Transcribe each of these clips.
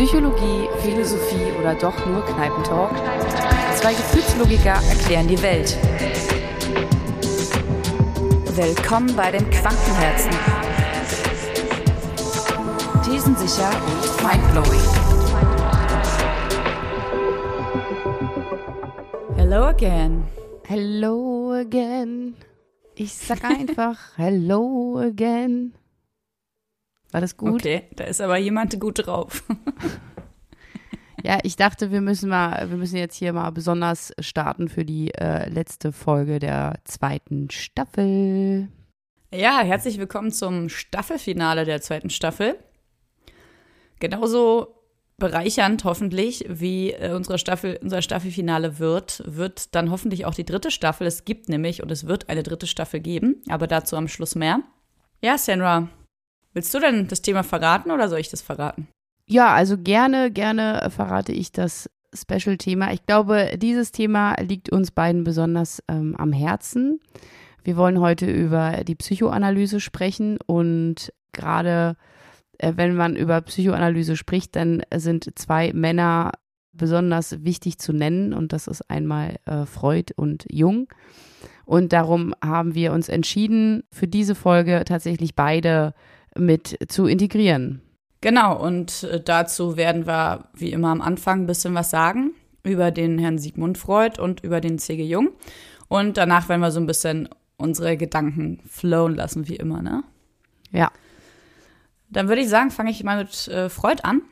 Psychologie, Philosophie oder doch nur Kneipentalk? Zwei Gefühlslogiker erklären die Welt. Willkommen bei den Quantenherzen. Thesensicher und mindblowing. Hello again. Hello again. Ich sag einfach Hello again. War das gut? Okay, da ist aber jemand gut drauf. Ja, ich dachte, wir müssen mal, wir müssen jetzt hier mal besonders starten für die äh, letzte Folge der zweiten Staffel. Ja, herzlich willkommen zum Staffelfinale der zweiten Staffel. Genauso bereichernd hoffentlich, wie äh, unsere Staffel, unser Staffelfinale wird, wird dann hoffentlich auch die dritte Staffel. Es gibt nämlich und es wird eine dritte Staffel geben, aber dazu am Schluss mehr. Ja, Senra, willst du denn das Thema verraten oder soll ich das verraten? Ja, also gerne, gerne verrate ich das Special-Thema. Ich glaube, dieses Thema liegt uns beiden besonders ähm, am Herzen. Wir wollen heute über die Psychoanalyse sprechen und gerade äh, wenn man über Psychoanalyse spricht, dann sind zwei Männer besonders wichtig zu nennen und das ist einmal äh, Freud und Jung. Und darum haben wir uns entschieden, für diese Folge tatsächlich beide mit zu integrieren. Genau, und äh, dazu werden wir wie immer am Anfang ein bisschen was sagen über den Herrn Sigmund Freud und über den C.G. Jung. Und danach werden wir so ein bisschen unsere Gedanken flowen lassen, wie immer, ne? Ja. Dann würde ich sagen, fange ich mal mit äh, Freud an.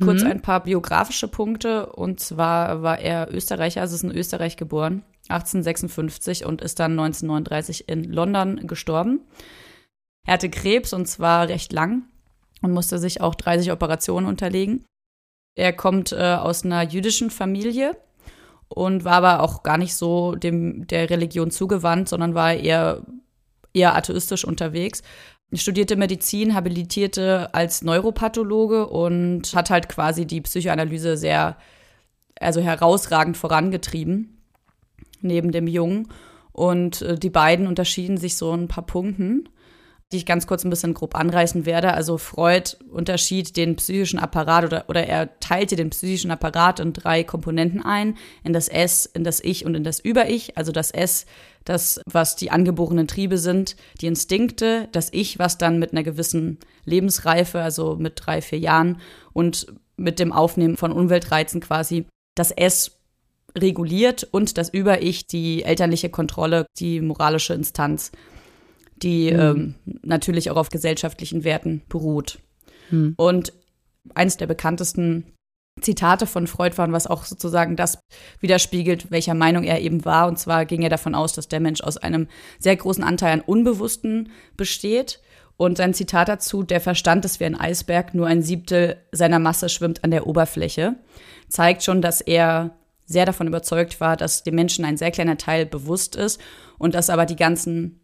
Kurz Mhm. ein paar biografische Punkte. Und zwar war er Österreicher, also ist in Österreich geboren, 1856 und ist dann 1939 in London gestorben. Er hatte Krebs und zwar recht lang und musste sich auch 30 Operationen unterlegen. Er kommt äh, aus einer jüdischen Familie und war aber auch gar nicht so dem der Religion zugewandt, sondern war eher eher atheistisch unterwegs. Studierte Medizin, habilitierte als Neuropathologe und hat halt quasi die Psychoanalyse sehr also herausragend vorangetrieben neben dem Jungen und äh, die beiden unterschieden sich so in ein paar Punkten die ich ganz kurz ein bisschen grob anreißen werde. Also Freud unterschied den psychischen Apparat oder, oder er teilte den psychischen Apparat in drei Komponenten ein, in das S, in das Ich und in das Über-Ich. Also das S, das, was die angeborenen Triebe sind, die Instinkte, das Ich, was dann mit einer gewissen Lebensreife, also mit drei, vier Jahren und mit dem Aufnehmen von Umweltreizen quasi das S reguliert und das Über-Ich, die elterliche Kontrolle, die moralische Instanz die Mhm. ähm, natürlich auch auf gesellschaftlichen Werten beruht. Hm. Und eines der bekanntesten Zitate von Freud waren, was auch sozusagen das widerspiegelt, welcher Meinung er eben war. Und zwar ging er davon aus, dass der Mensch aus einem sehr großen Anteil an Unbewussten besteht. Und sein Zitat dazu, der Verstand ist wie ein Eisberg, nur ein Siebtel seiner Masse schwimmt an der Oberfläche, zeigt schon, dass er sehr davon überzeugt war, dass dem Menschen ein sehr kleiner Teil bewusst ist und dass aber die ganzen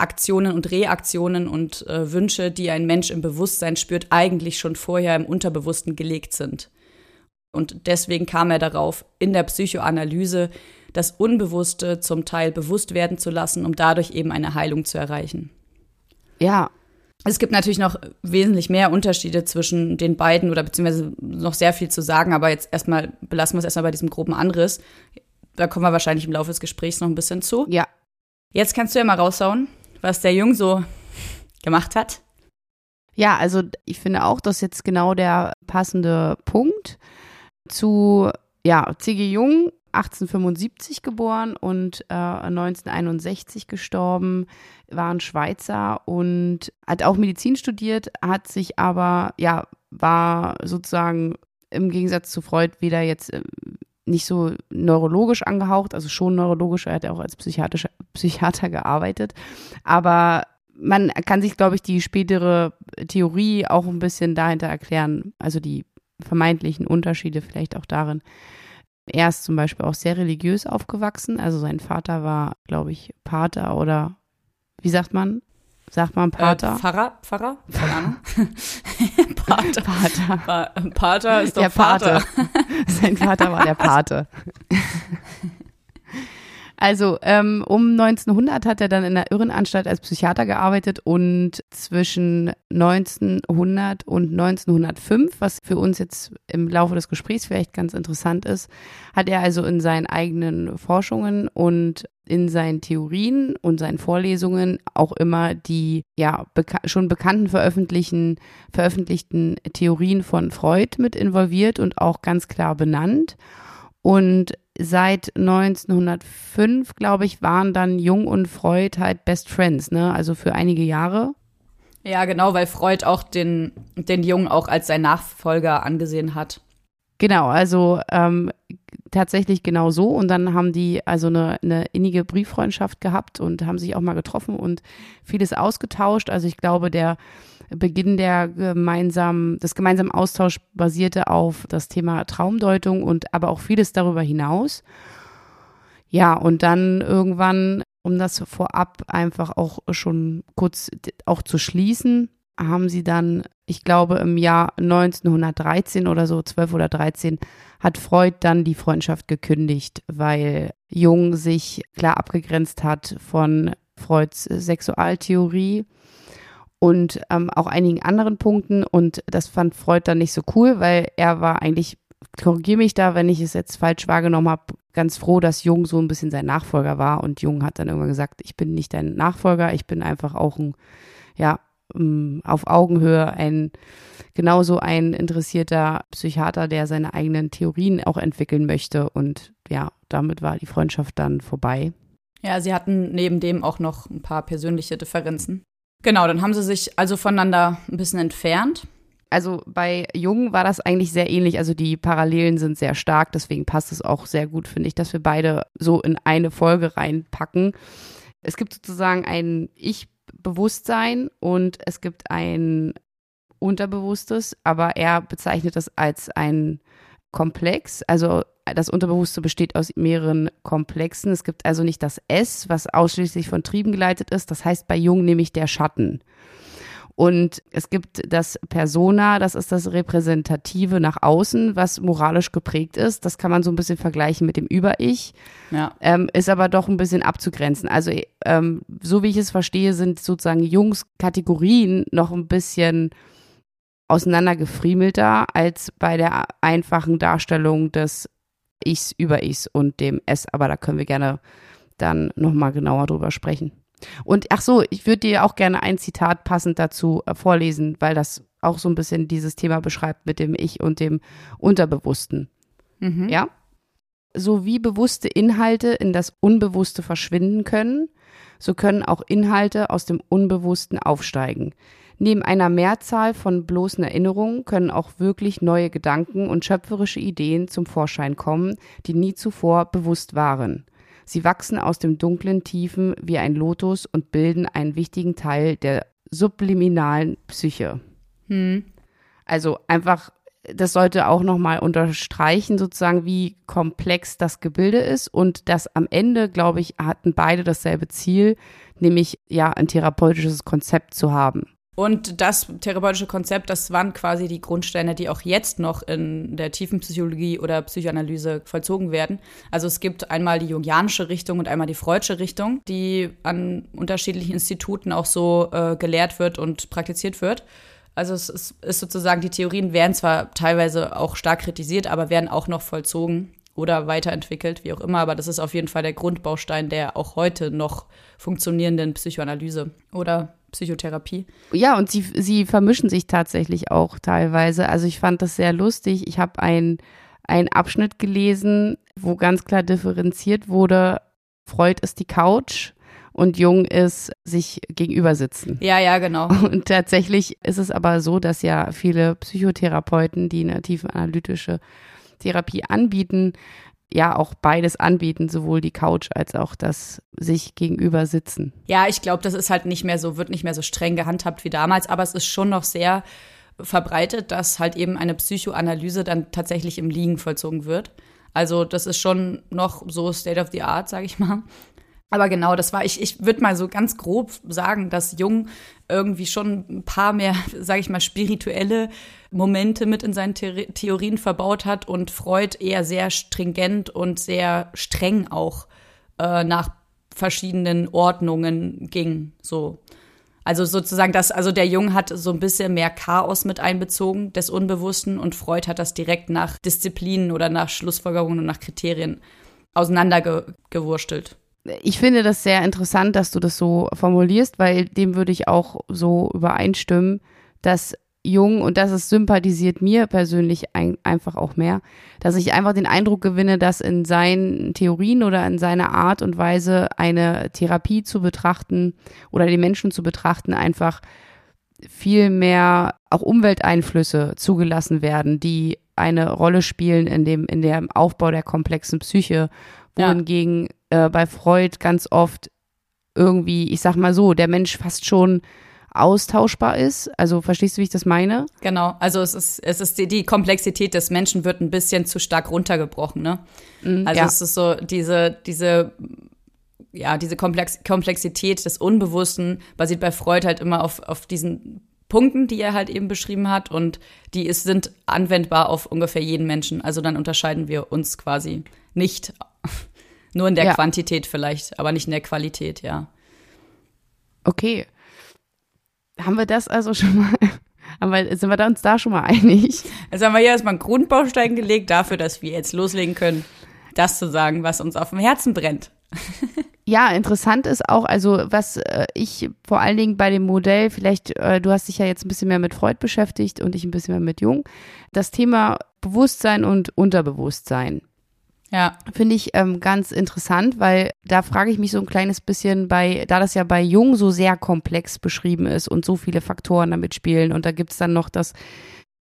Aktionen und Reaktionen und äh, Wünsche, die ein Mensch im Bewusstsein spürt, eigentlich schon vorher im Unterbewussten gelegt sind. Und deswegen kam er darauf, in der Psychoanalyse das Unbewusste zum Teil bewusst werden zu lassen, um dadurch eben eine Heilung zu erreichen. Ja, Es gibt natürlich noch wesentlich mehr Unterschiede zwischen den beiden oder beziehungsweise noch sehr viel zu sagen, aber jetzt erstmal belassen wir es erstmal bei diesem groben Anriss. Da kommen wir wahrscheinlich im Laufe des Gesprächs noch ein bisschen zu. ja. Jetzt kannst du ja mal raushauen, was der Jung so gemacht hat. Ja, also ich finde auch, das ist jetzt genau der passende Punkt zu, ja, C.G. Jung, 1875 geboren und äh, 1961 gestorben, war ein Schweizer und hat auch Medizin studiert, hat sich aber, ja, war sozusagen im Gegensatz zu Freud weder jetzt äh, nicht so neurologisch angehaucht, also schon neurologisch, er hat ja auch als Psychiater, Psychiater gearbeitet, aber man kann sich, glaube ich, die spätere Theorie auch ein bisschen dahinter erklären, also die vermeintlichen Unterschiede vielleicht auch darin. Er ist zum Beispiel auch sehr religiös aufgewachsen, also sein Vater war, glaube ich, Pater oder wie sagt man? Sagt man Pater? Äh, Pfarrer? Pfarrer? Keine Ahnung. Pater. Pater. Pa Pater ist doch Der Vater. Pate. Sein Vater war der Pate. Also ähm, um 1900 hat er dann in der Irrenanstalt als Psychiater gearbeitet und zwischen 1900 und 1905, was für uns jetzt im Laufe des Gesprächs vielleicht ganz interessant ist, hat er also in seinen eigenen Forschungen und in seinen Theorien und seinen Vorlesungen auch immer die ja beka schon bekannten veröffentlichten, veröffentlichten Theorien von Freud mit involviert und auch ganz klar benannt. Und seit 1905, glaube ich, waren dann Jung und Freud halt Best Friends, ne? Also für einige Jahre. Ja, genau, weil Freud auch den, den Jungen auch als sein Nachfolger angesehen hat. Genau, also ähm, tatsächlich genau so. Und dann haben die also eine, eine innige Brieffreundschaft gehabt und haben sich auch mal getroffen und vieles ausgetauscht. Also ich glaube, der Beginn der gemeinsamen, des gemeinsamen Austauschs basierte auf das Thema Traumdeutung und aber auch vieles darüber hinaus. Ja, und dann irgendwann, um das vorab einfach auch schon kurz auch zu schließen, haben sie dann, ich glaube im Jahr 1913 oder so, 12 oder 13, hat Freud dann die Freundschaft gekündigt, weil Jung sich klar abgegrenzt hat von Freuds Sexualtheorie und ähm, auch einigen anderen Punkten. Und das fand Freud dann nicht so cool, weil er war eigentlich, korrigiere mich da, wenn ich es jetzt falsch wahrgenommen habe, ganz froh, dass Jung so ein bisschen sein Nachfolger war. Und Jung hat dann irgendwann gesagt, ich bin nicht dein Nachfolger, ich bin einfach auch ein, ja, ähm, auf Augenhöhe ein genauso ein interessierter Psychiater, der seine eigenen Theorien auch entwickeln möchte. Und ja, damit war die Freundschaft dann vorbei. Ja, sie hatten neben dem auch noch ein paar persönliche Differenzen. Genau, dann haben sie sich also voneinander ein bisschen entfernt. Also bei Jung war das eigentlich sehr ähnlich. Also die Parallelen sind sehr stark. Deswegen passt es auch sehr gut, finde ich, dass wir beide so in eine Folge reinpacken. Es gibt sozusagen ein Ich-Bewusstsein und es gibt ein Unterbewusstes, aber er bezeichnet das als ein Komplex. Also das Unterbewusste besteht aus mehreren Komplexen. Es gibt also nicht das S, was ausschließlich von Trieben geleitet ist. Das heißt bei Jung nämlich der Schatten. Und es gibt das Persona, das ist das Repräsentative nach außen, was moralisch geprägt ist. Das kann man so ein bisschen vergleichen mit dem Über-Ich. Ja. Ähm, ist aber doch ein bisschen abzugrenzen. Also, ähm, so wie ich es verstehe, sind sozusagen Jungs Kategorien noch ein bisschen auseinandergefriemelter als bei der einfachen Darstellung des Ichs über Ichs und dem S, aber da können wir gerne dann nochmal genauer drüber sprechen. Und ach so, ich würde dir auch gerne ein Zitat passend dazu äh, vorlesen, weil das auch so ein bisschen dieses Thema beschreibt mit dem Ich und dem Unterbewussten. Mhm. Ja? So wie bewusste Inhalte in das Unbewusste verschwinden können, so können auch Inhalte aus dem Unbewussten aufsteigen. Neben einer Mehrzahl von bloßen Erinnerungen können auch wirklich neue Gedanken und schöpferische Ideen zum Vorschein kommen, die nie zuvor bewusst waren. Sie wachsen aus dem dunklen Tiefen wie ein Lotus und bilden einen wichtigen Teil der subliminalen Psyche. Hm. Also einfach, das sollte auch nochmal unterstreichen, sozusagen, wie komplex das Gebilde ist und dass am Ende, glaube ich, hatten beide dasselbe Ziel, nämlich ja ein therapeutisches Konzept zu haben. Und das therapeutische Konzept, das waren quasi die Grundsteine, die auch jetzt noch in der tiefen Psychologie oder Psychoanalyse vollzogen werden. Also es gibt einmal die jungianische Richtung und einmal die freudsche Richtung, die an unterschiedlichen Instituten auch so äh, gelehrt wird und praktiziert wird. Also es ist, ist sozusagen, die Theorien werden zwar teilweise auch stark kritisiert, aber werden auch noch vollzogen oder weiterentwickelt, wie auch immer. Aber das ist auf jeden Fall der Grundbaustein der auch heute noch funktionierenden Psychoanalyse oder Psychotherapie. Ja, und sie, sie vermischen sich tatsächlich auch teilweise. Also ich fand das sehr lustig. Ich habe einen Abschnitt gelesen, wo ganz klar differenziert wurde, Freud ist die Couch und Jung ist sich gegenüber sitzen. Ja, ja, genau. Und tatsächlich ist es aber so, dass ja viele Psychotherapeuten, die eine tiefe analytische Therapie anbieten, ja auch beides anbieten, sowohl die Couch als auch das sich gegenüber sitzen. Ja, ich glaube, das ist halt nicht mehr so, wird nicht mehr so streng gehandhabt wie damals, aber es ist schon noch sehr verbreitet, dass halt eben eine Psychoanalyse dann tatsächlich im Liegen vollzogen wird. Also das ist schon noch so State of the Art, sage ich mal. Aber genau, das war, ich, ich würde mal so ganz grob sagen, dass Jung irgendwie schon ein paar mehr, sage ich mal, spirituelle Momente mit in seinen The Theorien verbaut hat und Freud eher sehr stringent und sehr streng auch äh, nach verschiedenen Ordnungen ging. So. Also sozusagen das, also der Jung hat so ein bisschen mehr Chaos mit einbezogen des Unbewussten und Freud hat das direkt nach Disziplinen oder nach Schlussfolgerungen und nach Kriterien auseinandergewurstelt. Ich finde das sehr interessant, dass du das so formulierst, weil dem würde ich auch so übereinstimmen, dass Jung, und das ist sympathisiert mir persönlich ein, einfach auch mehr, dass ich einfach den Eindruck gewinne, dass in seinen Theorien oder in seiner Art und Weise eine Therapie zu betrachten oder den Menschen zu betrachten einfach viel mehr auch Umwelteinflüsse zugelassen werden, die eine Rolle spielen in dem, in dem Aufbau der komplexen Psyche, wohingegen ja. äh, bei Freud ganz oft irgendwie, ich sag mal so, der Mensch fast schon austauschbar ist. Also verstehst du, wie ich das meine? Genau, also es ist, es ist die, die Komplexität des Menschen wird ein bisschen zu stark runtergebrochen, ne? Mm, also ja. es ist so, diese, diese, ja, diese Komplex Komplexität des Unbewussten basiert bei Freud halt immer auf, auf diesen Punkten, die er halt eben beschrieben hat und die ist, sind anwendbar auf ungefähr jeden Menschen. Also dann unterscheiden wir uns quasi nicht nur in der ja. Quantität vielleicht, aber nicht in der Qualität, ja. Okay. Haben wir das also schon mal, haben wir, sind wir uns da schon mal einig? Also haben wir hier erstmal einen Grundbaustein gelegt dafür, dass wir jetzt loslegen können, das zu sagen, was uns auf dem Herzen brennt. Ja, interessant ist auch, also was äh, ich vor allen Dingen bei dem Modell, vielleicht, äh, du hast dich ja jetzt ein bisschen mehr mit Freud beschäftigt und ich ein bisschen mehr mit Jung, das Thema Bewusstsein und Unterbewusstsein. Ja. Finde ich ähm, ganz interessant, weil da frage ich mich so ein kleines bisschen bei, da das ja bei Jung so sehr komplex beschrieben ist und so viele Faktoren damit spielen und da gibt's dann noch das,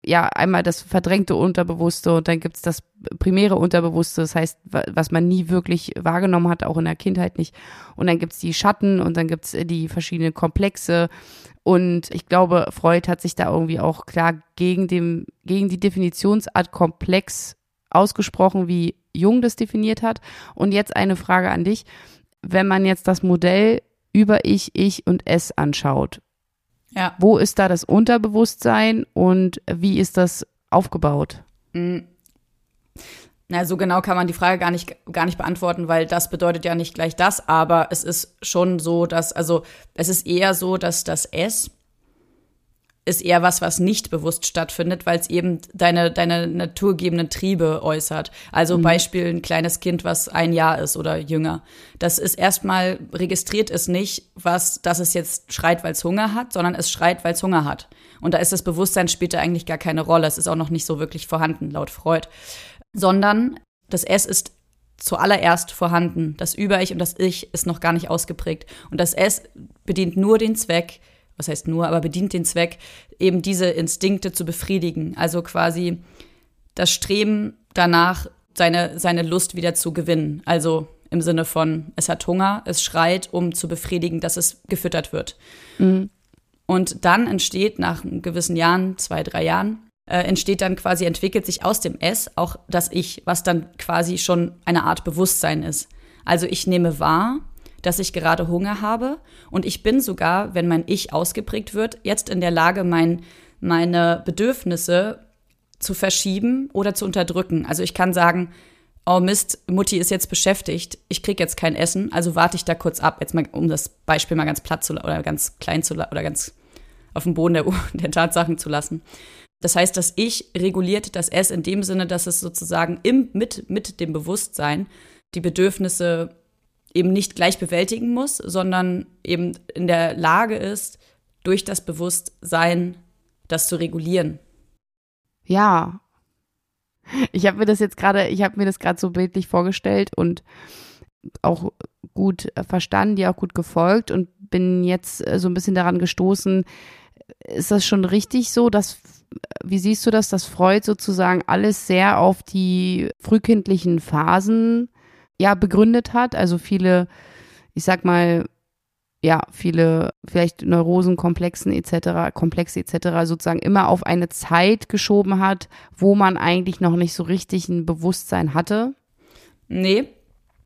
ja, einmal das verdrängte Unterbewusste und dann gibt's das primäre Unterbewusste, das heißt, was man nie wirklich wahrgenommen hat, auch in der Kindheit nicht. Und dann gibt's die Schatten und dann gibt's die verschiedenen Komplexe. Und ich glaube, Freud hat sich da irgendwie auch klar gegen dem, gegen die Definitionsart komplex ausgesprochen, wie Jung das definiert hat. Und jetzt eine Frage an dich. Wenn man jetzt das Modell über Ich, Ich und Es anschaut, ja. wo ist da das Unterbewusstsein und wie ist das aufgebaut? Mhm. Na, so genau kann man die Frage gar nicht, gar nicht beantworten, weil das bedeutet ja nicht gleich das, aber es ist schon so, dass, also es ist eher so, dass das S ist eher was, was nicht bewusst stattfindet, weil es eben deine, deine naturgegebenen Triebe äußert. Also mhm. Beispiel ein kleines Kind, was ein Jahr ist oder jünger. Das ist erstmal, registriert es nicht, was, dass es jetzt schreit, weil es Hunger hat, sondern es schreit, weil es Hunger hat. Und da ist das Bewusstsein später eigentlich gar keine Rolle. Es ist auch noch nicht so wirklich vorhanden, laut Freud. Sondern das S ist zuallererst vorhanden. Das Über-Ich und das Ich ist noch gar nicht ausgeprägt. Und das S bedient nur den Zweck, was heißt nur, aber bedient den Zweck, eben diese Instinkte zu befriedigen. Also quasi das Streben danach, seine, seine Lust wieder zu gewinnen. Also im Sinne von, es hat Hunger, es schreit, um zu befriedigen, dass es gefüttert wird. Mhm. Und dann entsteht nach gewissen Jahren, zwei, drei Jahren, äh, entsteht dann quasi, entwickelt sich aus dem S auch das Ich, was dann quasi schon eine Art Bewusstsein ist. Also ich nehme wahr, dass ich gerade Hunger habe und ich bin sogar, wenn mein Ich ausgeprägt wird, jetzt in der Lage, mein, meine Bedürfnisse zu verschieben oder zu unterdrücken. Also ich kann sagen, oh Mist, Mutti ist jetzt beschäftigt, ich krieg jetzt kein Essen, also warte ich da kurz ab, jetzt mal, um das Beispiel mal ganz platt zu oder ganz klein zu oder ganz auf dem Boden der, der Tatsachen zu lassen. Das heißt, das Ich reguliert das S in dem Sinne, dass es sozusagen im, mit, mit dem Bewusstsein die Bedürfnisse eben nicht gleich bewältigen muss, sondern eben in der Lage ist, durch das Bewusstsein das zu regulieren. Ja. Ich habe mir das jetzt gerade, ich habe mir das gerade so bildlich vorgestellt und auch gut verstanden, dir auch gut gefolgt und bin jetzt äh, so ein bisschen daran gestoßen, ist das schon richtig so, dass, wie siehst du das, dass Freud sozusagen alles sehr auf die frühkindlichen Phasen ja begründet hat. Also viele, ich sag mal, ja, viele vielleicht Neurosen, Komplexen etc., Komplexe etc. sozusagen immer auf eine Zeit geschoben hat, wo man eigentlich noch nicht so richtig ein Bewusstsein hatte? Nee,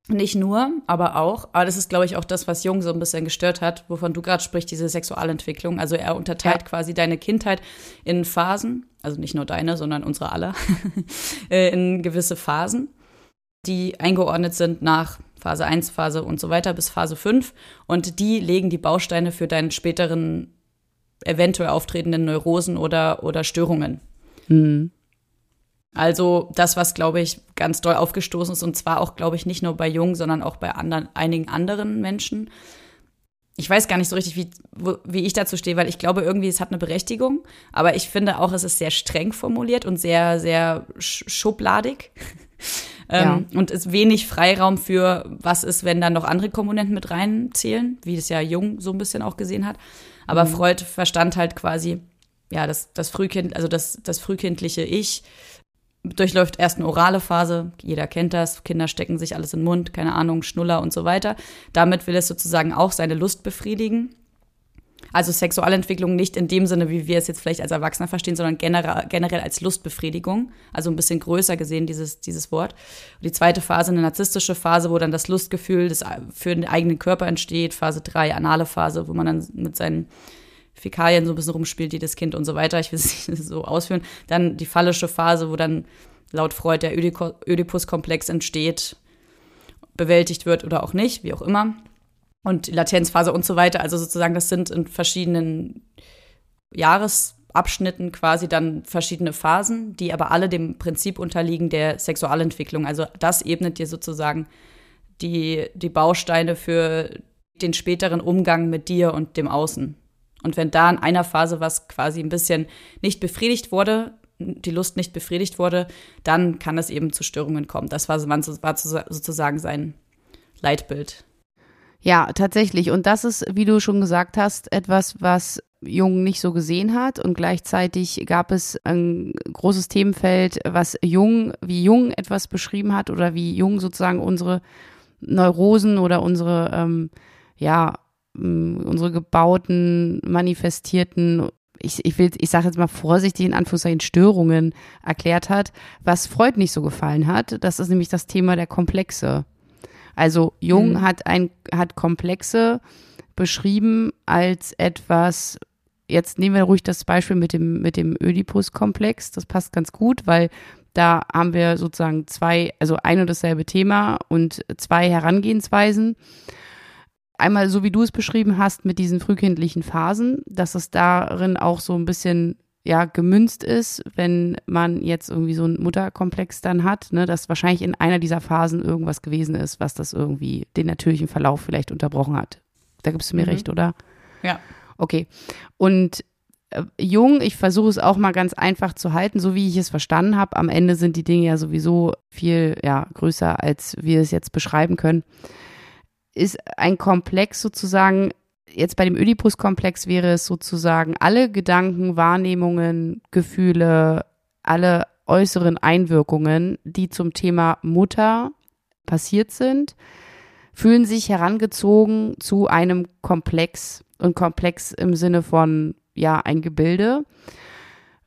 nicht nur, aber auch. Aber das ist, glaube ich, auch das, was Jung so ein bisschen gestört hat, wovon du gerade sprichst, diese Sexualentwicklung. Also er unterteilt ja. quasi deine Kindheit in Phasen, also nicht nur deine, sondern unsere aller, äh, in gewisse Phasen die eingeordnet sind nach Phase 1, Phase und so weiter bis Phase 5. Und die legen die Bausteine für deinen späteren eventuell auftretenden Neurosen oder, oder Störungen. Mhm. Also das, was, glaube ich, ganz doll aufgestoßen ist, und zwar auch, glaube ich, nicht nur bei Jungen, sondern auch bei anderen, einigen anderen Menschen. Ich weiß gar nicht so richtig, wie, wo, wie ich dazu stehe, weil ich glaube, irgendwie, es hat eine Berechtigung. Aber ich finde auch, es ist sehr streng formuliert und sehr, sehr schubladig. Ähm, ja. Und ist wenig Freiraum für, was ist, wenn dann noch andere Komponenten mit reinzählen, wie es ja Jung so ein bisschen auch gesehen hat. Aber mhm. Freud verstand halt quasi, ja, das, das Frühkind, also das, das frühkindliche Ich durchläuft erst eine orale Phase, jeder kennt das, Kinder stecken sich alles in den Mund, keine Ahnung, Schnuller und so weiter. Damit will es sozusagen auch seine Lust befriedigen. Also Sexualentwicklung nicht in dem Sinne, wie wir es jetzt vielleicht als Erwachsener verstehen, sondern generell, als Lustbefriedigung. Also ein bisschen größer gesehen, dieses, dieses Wort. Und die zweite Phase, eine narzisstische Phase, wo dann das Lustgefühl des, für den eigenen Körper entsteht. Phase drei, anale Phase, wo man dann mit seinen Fäkalien so ein bisschen rumspielt, jedes Kind und so weiter. Ich will es nicht so ausführen. Dann die phallische Phase, wo dann laut Freud der Oedipus-Komplex entsteht, bewältigt wird oder auch nicht, wie auch immer. Und Latenzphase und so weiter. Also sozusagen, das sind in verschiedenen Jahresabschnitten quasi dann verschiedene Phasen, die aber alle dem Prinzip unterliegen der Sexualentwicklung. Also das ebnet dir sozusagen die, die Bausteine für den späteren Umgang mit dir und dem Außen. Und wenn da in einer Phase was quasi ein bisschen nicht befriedigt wurde, die Lust nicht befriedigt wurde, dann kann es eben zu Störungen kommen. Das war, war sozusagen sein Leitbild. Ja, tatsächlich. Und das ist, wie du schon gesagt hast, etwas, was Jung nicht so gesehen hat. Und gleichzeitig gab es ein großes Themenfeld, was Jung, wie Jung etwas beschrieben hat oder wie Jung sozusagen unsere Neurosen oder unsere, ähm, ja, unsere gebauten, manifestierten, ich, ich will, ich sage jetzt mal vorsichtig in Anführungszeichen Störungen erklärt hat, was Freud nicht so gefallen hat. Das ist nämlich das Thema der Komplexe. Also Jung mhm. hat ein, hat Komplexe beschrieben als etwas, jetzt nehmen wir ruhig das Beispiel mit dem, mit dem Oedipus-Komplex. Das passt ganz gut, weil da haben wir sozusagen zwei, also ein und dasselbe Thema und zwei Herangehensweisen einmal so wie du es beschrieben hast mit diesen frühkindlichen Phasen, dass es darin auch so ein bisschen ja gemünzt ist, wenn man jetzt irgendwie so einen Mutterkomplex dann hat, ne, dass wahrscheinlich in einer dieser Phasen irgendwas gewesen ist, was das irgendwie den natürlichen Verlauf vielleicht unterbrochen hat. Da gibst du mir mhm. recht, oder? Ja. Okay. Und äh, Jung, ich versuche es auch mal ganz einfach zu halten, so wie ich es verstanden habe. Am Ende sind die Dinge ja sowieso viel ja, größer, als wir es jetzt beschreiben können ist ein Komplex sozusagen, jetzt bei dem Oedipus-Komplex wäre es sozusagen alle Gedanken, Wahrnehmungen, Gefühle, alle äußeren Einwirkungen, die zum Thema Mutter passiert sind, fühlen sich herangezogen zu einem Komplex und Komplex im Sinne von, ja, ein Gebilde,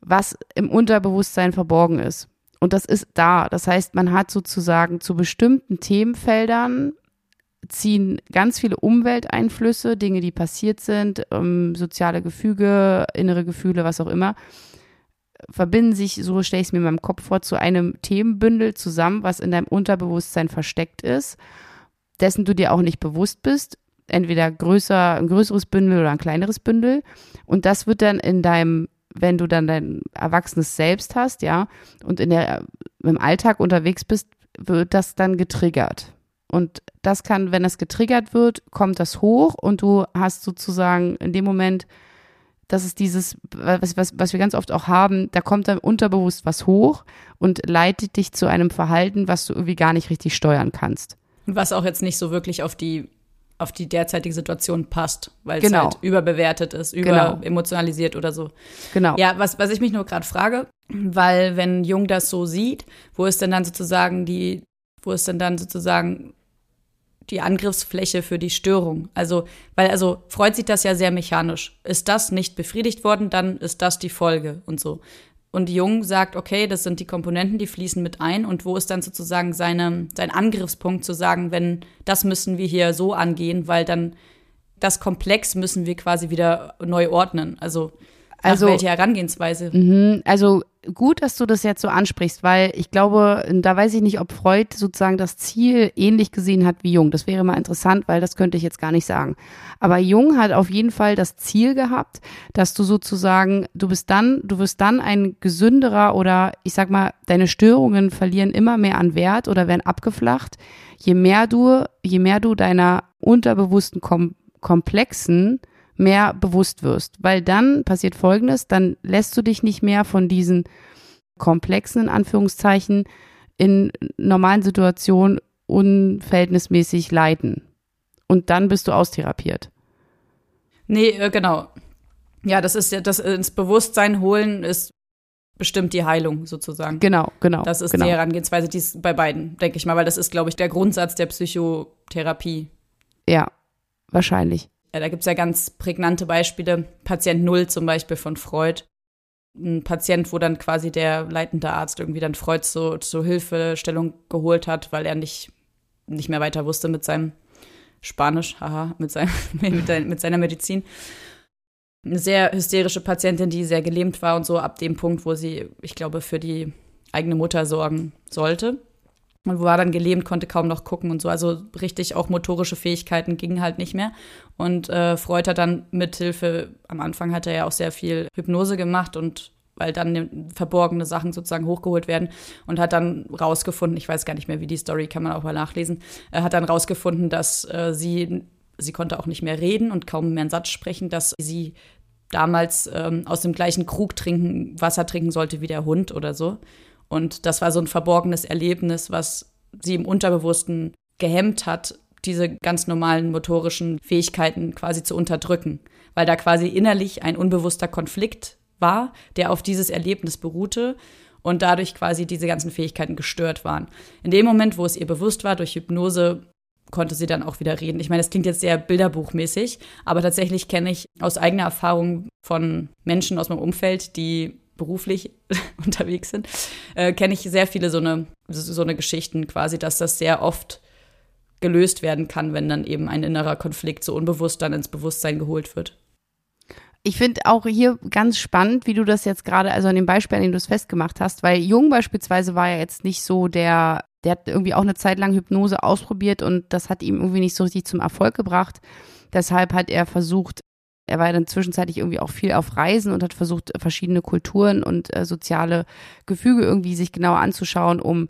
was im Unterbewusstsein verborgen ist. Und das ist da. Das heißt, man hat sozusagen zu bestimmten Themenfeldern ziehen ganz viele Umwelteinflüsse, Dinge, die passiert sind, ähm, soziale Gefüge, innere Gefühle, was auch immer, verbinden sich, so stelle ich es mir in meinem Kopf vor, zu einem Themenbündel zusammen, was in deinem Unterbewusstsein versteckt ist, dessen du dir auch nicht bewusst bist. Entweder größer, ein größeres Bündel oder ein kleineres Bündel. Und das wird dann in deinem, wenn du dann dein erwachsenes Selbst hast, ja, und in der, im Alltag unterwegs bist, wird das dann getriggert. Und das kann, wenn es getriggert wird, kommt das hoch und du hast sozusagen in dem Moment, das ist dieses, was, was, was wir ganz oft auch haben, da kommt dann unterbewusst was hoch und leitet dich zu einem Verhalten, was du irgendwie gar nicht richtig steuern kannst. Und was auch jetzt nicht so wirklich auf die auf die derzeitige Situation passt, weil genau. es halt überbewertet ist, überemotionalisiert genau. oder so. Genau. Ja, was, was ich mich nur gerade frage, weil wenn Jung das so sieht, wo ist denn dann sozusagen die, wo ist denn dann sozusagen die Angriffsfläche für die Störung. Also, weil, also Freud sieht das ja sehr mechanisch. Ist das nicht befriedigt worden, dann ist das die Folge und so. Und Jung sagt, okay, das sind die Komponenten, die fließen mit ein. Und wo ist dann sozusagen seine, sein Angriffspunkt zu sagen, wenn das müssen wir hier so angehen, weil dann das Komplex müssen wir quasi wieder neu ordnen. Also Also Ach, welche Herangehensweise? Mh, also gut, dass du das jetzt so ansprichst, weil ich glaube, da weiß ich nicht, ob Freud sozusagen das Ziel ähnlich gesehen hat wie Jung. Das wäre mal interessant, weil das könnte ich jetzt gar nicht sagen. Aber Jung hat auf jeden Fall das Ziel gehabt, dass du sozusagen, du bist dann, du wirst dann ein gesünderer oder ich sag mal, deine Störungen verlieren immer mehr an Wert oder werden abgeflacht, je mehr du, je mehr du deiner unterbewussten Kom Komplexen mehr bewusst wirst. Weil dann passiert Folgendes, dann lässt du dich nicht mehr von diesen komplexen, in Anführungszeichen, in normalen Situationen unverhältnismäßig leiten. Und dann bist du austherapiert. Nee, äh, genau. Ja, das ist ja, das ins Bewusstsein holen ist bestimmt die Heilung sozusagen. Genau, genau. Das ist genau. die Herangehensweise, die ist bei beiden, denke ich mal, weil das ist, glaube ich, der Grundsatz der Psychotherapie. Ja, wahrscheinlich. Ja, da gibt es ja ganz prägnante Beispiele. Patient Null zum Beispiel von Freud. Ein Patient, wo dann quasi der leitende Arzt irgendwie dann Freud zur so Hilfestellung geholt hat, weil er nicht, nicht mehr weiter wusste mit seinem Spanisch, haha, mit, seinem, mit, mit seiner Medizin. Eine sehr hysterische Patientin, die sehr gelähmt war und so ab dem Punkt, wo sie, ich glaube, für die eigene Mutter sorgen sollte und war dann gelähmt, konnte kaum noch gucken und so. Also richtig auch motorische Fähigkeiten gingen halt nicht mehr. Und äh, Freud hat dann mithilfe, am Anfang hat er ja auch sehr viel Hypnose gemacht und weil dann verborgene Sachen sozusagen hochgeholt werden und hat dann rausgefunden, ich weiß gar nicht mehr, wie die Story, kann man auch mal nachlesen, er hat dann rausgefunden, dass äh, sie, sie konnte auch nicht mehr reden und kaum mehr einen Satz sprechen, dass sie damals ähm, aus dem gleichen Krug trinken, Wasser trinken sollte wie der Hund oder so. Und das war so ein verborgenes Erlebnis, was sie im Unterbewussten gehemmt hat, diese ganz normalen motorischen Fähigkeiten quasi zu unterdrücken, weil da quasi innerlich ein unbewusster Konflikt war, der auf dieses Erlebnis beruhte und dadurch quasi diese ganzen Fähigkeiten gestört waren. In dem Moment, wo es ihr bewusst war, durch Hypnose konnte sie dann auch wieder reden. Ich meine, das klingt jetzt sehr bilderbuchmäßig, aber tatsächlich kenne ich aus eigener Erfahrung von Menschen aus meinem Umfeld, die beruflich unterwegs sind, äh, kenne ich sehr viele so eine, so eine Geschichten quasi, dass das sehr oft gelöst werden kann, wenn dann eben ein innerer Konflikt so unbewusst dann ins Bewusstsein geholt wird. Ich finde auch hier ganz spannend, wie du das jetzt gerade, also an dem Beispiel, an dem du es festgemacht hast, weil Jung beispielsweise war ja jetzt nicht so der, der hat irgendwie auch eine Zeit lang Hypnose ausprobiert und das hat ihm irgendwie nicht so richtig zum Erfolg gebracht. Deshalb hat er versucht, er war dann zwischenzeitlich irgendwie auch viel auf Reisen und hat versucht, verschiedene Kulturen und äh, soziale Gefüge irgendwie sich genauer anzuschauen, um